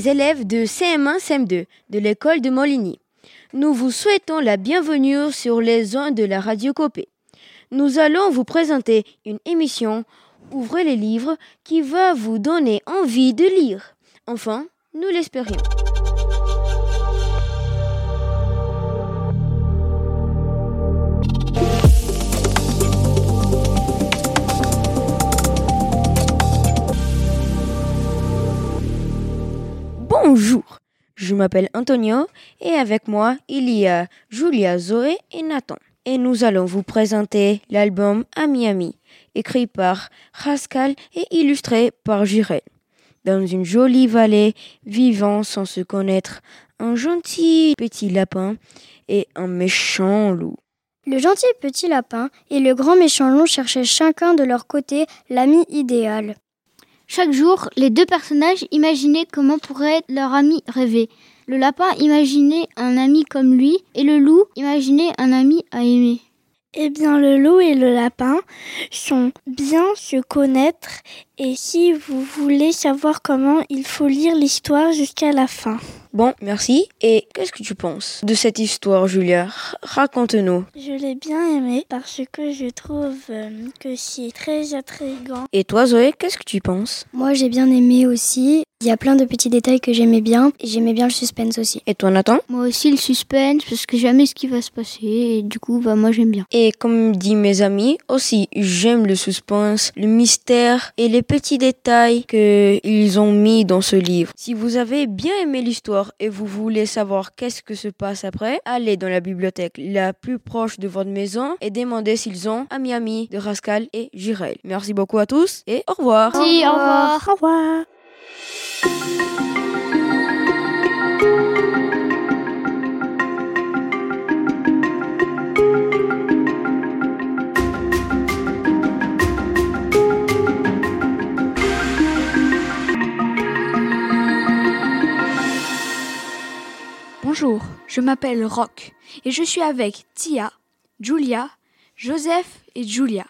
les élèves de CM1 CM2 de l'école de Moligny. Nous vous souhaitons la bienvenue sur les ondes de la radio Copé. Nous allons vous présenter une émission Ouvrez les livres qui va vous donner envie de lire. Enfin, nous l'espérions. Bonjour, je m'appelle Antonio et avec moi il y a Julia, Zoé et Nathan. Et nous allons vous présenter l'album À Miami, écrit par Rascal et illustré par Jirel. Dans une jolie vallée, vivant sans se connaître, un gentil petit lapin et un méchant loup. Le gentil petit lapin et le grand méchant loup cherchaient chacun de leur côté l'ami idéal. Chaque jour, les deux personnages imaginaient comment pourrait leur ami rêvé. Le lapin imaginait un ami comme lui et le loup imaginait un ami à aimer. Eh bien, le loup et le lapin sont bien se connaître et si vous voulez savoir comment, il faut lire l'histoire jusqu'à la fin. Bon, merci. Et qu'est-ce que tu penses de cette histoire, Julia? Raconte-nous. Je l'ai bien aimé parce que je trouve euh, que c'est très intriguant. Et toi, Zoé, qu'est-ce que tu penses? Moi, j'ai bien aimé aussi. Il y a plein de petits détails que j'aimais bien et j'aimais bien le suspense aussi. Et toi, Nathan? Moi aussi, le suspense parce que jamais ce qui va se passer et du coup, bah, moi, j'aime bien. Et comme dit mes amis, aussi, j'aime le suspense, le mystère et les petits détails qu'ils ont mis dans ce livre. Si vous avez bien aimé l'histoire et vous voulez savoir qu'est-ce que se passe après, allez dans la bibliothèque la plus proche de votre maison et demandez s'ils ont à Miami de Rascal et Jirel. Merci beaucoup à tous et au revoir. Merci, au revoir. Au revoir. Bonjour, je m'appelle Rock et je suis avec Tia, Julia, Joseph et Julia.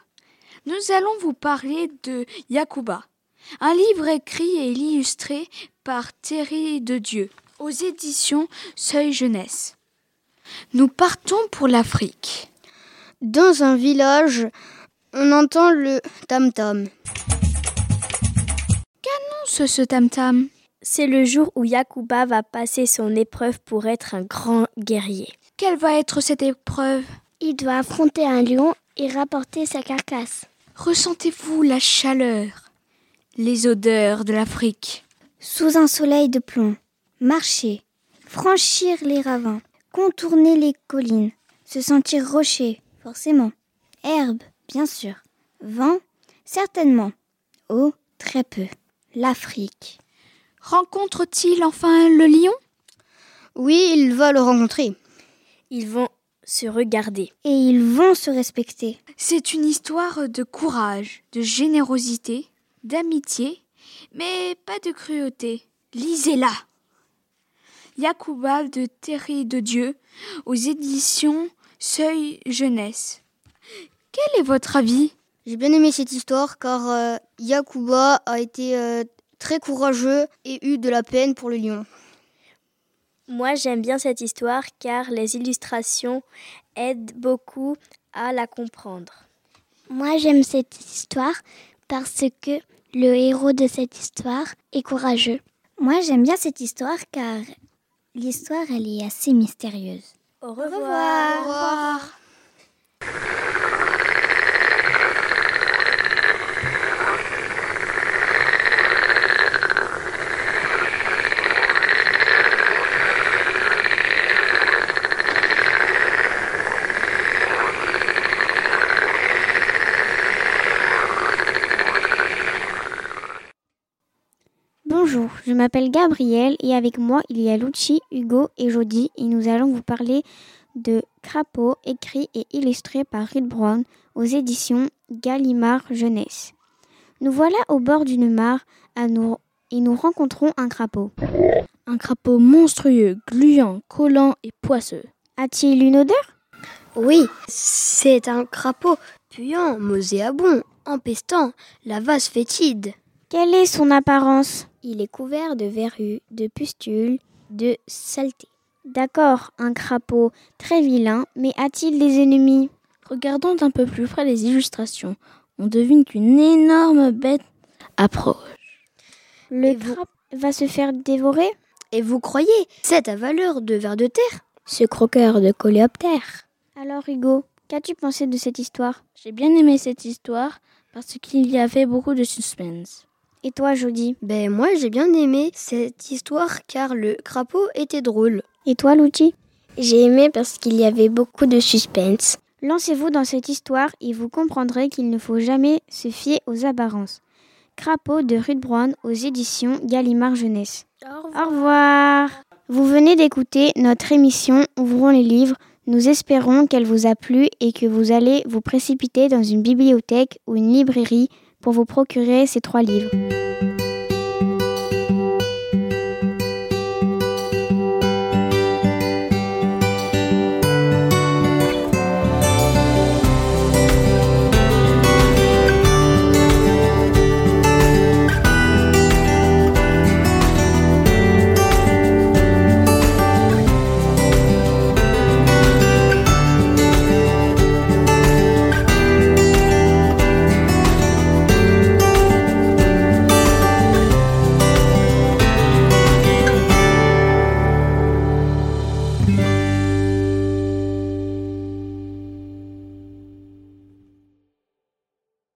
Nous allons vous parler de Yakuba, un livre écrit et illustré par Thierry de Dieu aux éditions Seuil Jeunesse. Nous partons pour l'Afrique. Dans un village, on entend le tam-tam. Ce, ce tam-tam? C'est le jour où Yakuba va passer son épreuve pour être un grand guerrier. Quelle va être cette épreuve? Il doit affronter un lion et rapporter sa carcasse. Ressentez-vous la chaleur, les odeurs de l'Afrique? Sous un soleil de plomb, marcher, franchir les ravins, contourner les collines, se sentir rocher, forcément, herbe, bien sûr, vent, certainement, eau, très peu, l'Afrique. Rencontre-t-il enfin le lion? Oui, il va le rencontrer. Ils vont se regarder. Et ils vont se respecter. C'est une histoire de courage, de générosité, d'amitié, mais pas de cruauté. Lisez-la. Yakuba de Thierry de Dieu aux éditions Seuil Jeunesse. Quel est votre avis? J'ai bien aimé cette histoire car euh, Yakuba a été euh, très courageux et eu de la peine pour le lion. Moi, j'aime bien cette histoire car les illustrations aident beaucoup à la comprendre. Moi, j'aime cette histoire parce que le héros de cette histoire est courageux. Moi, j'aime bien cette histoire car l'histoire, elle est assez mystérieuse. Au revoir. Au revoir. Bonjour, je m'appelle Gabriel et avec moi il y a Lucci, Hugo et Jody et nous allons vous parler de Crapaud écrit et illustré par Reed Brown aux éditions Gallimard Jeunesse. Nous voilà au bord d'une mare à nous, et nous rencontrons un crapaud. Un crapaud monstrueux, gluant, collant et poisseux. A-t-il une odeur? Oui, c'est un crapaud puant, nauséabond, empestant, la vase fétide. Quelle est son apparence? Il est couvert de verrues, de pustules, de saleté. D'accord, un crapaud très vilain, mais a-t-il des ennemis? Regardons d'un peu plus près les illustrations. On devine qu'une énorme bête approche. Le crapaud va se faire dévorer? Et vous croyez C'est à valeur de vers de terre? Ce croqueur de coléoptère. Alors Hugo, qu'as-tu pensé de cette histoire? J'ai bien aimé cette histoire parce qu'il y avait beaucoup de suspense. Et toi, Jody? Ben moi j'ai bien aimé cette histoire car le crapaud était drôle. Et toi, Luchi J'ai aimé parce qu'il y avait beaucoup de suspense. Lancez-vous dans cette histoire et vous comprendrez qu'il ne faut jamais se fier aux apparences. Crapaud de Ruth Brown aux éditions Gallimard Jeunesse. Au Au revoir. Vous venez d'écouter notre émission Ouvrons les livres. Nous espérons qu'elle vous a plu et que vous allez vous précipiter dans une bibliothèque ou une librairie pour vous procurer ces trois livres.